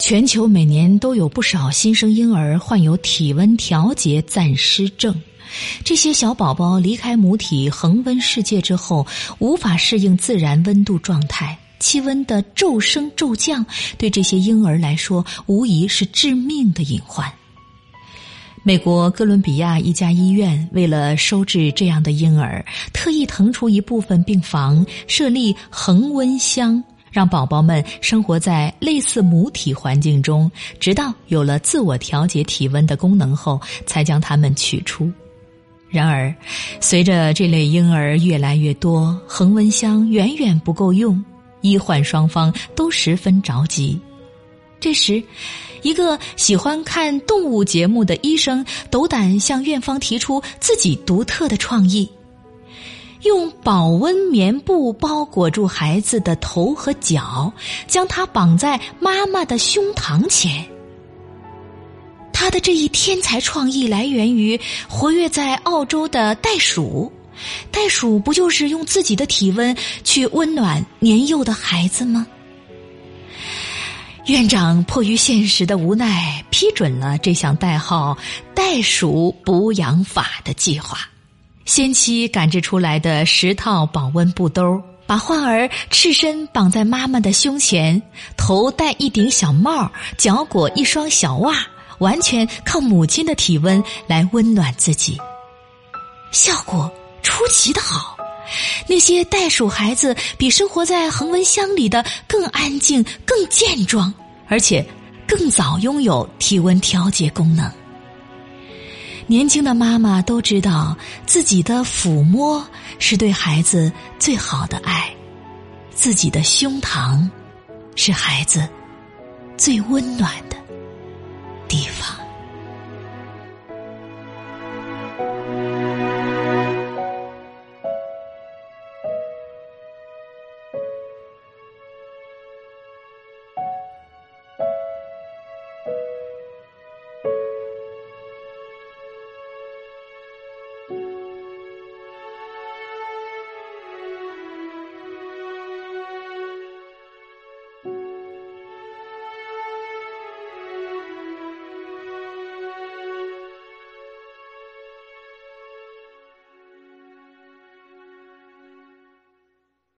全球每年都有不少新生婴儿患有体温调节暂失症。这些小宝宝离开母体恒温世界之后，无法适应自然温度状态，气温的骤升骤降，对这些婴儿来说无疑是致命的隐患。美国哥伦比亚一家医院为了收治这样的婴儿，特意腾出一部分病房，设立恒温箱，让宝宝们生活在类似母体环境中，直到有了自我调节体温的功能后，才将它们取出。然而，随着这类婴儿越来越多，恒温箱远远不够用，医患双方都十分着急。这时，一个喜欢看动物节目的医生斗胆向院方提出自己独特的创意：用保温棉布包裹住孩子的头和脚，将它绑在妈妈的胸膛前。他的这一天才创意来源于活跃在澳洲的袋鼠，袋鼠不就是用自己的体温去温暖年幼的孩子吗？院长迫于现实的无奈，批准了这项代号“袋鼠补养法”的计划。先期赶制出来的十套保温布兜，把患儿赤身绑在妈妈的胸前，头戴一顶小帽，脚裹一双小袜，完全靠母亲的体温来温暖自己。效果出奇的好。那些袋鼠孩子比生活在恒温箱里的更安静、更健壮，而且更早拥有体温调节功能。年轻的妈妈都知道，自己的抚摸是对孩子最好的爱，自己的胸膛是孩子最温暖。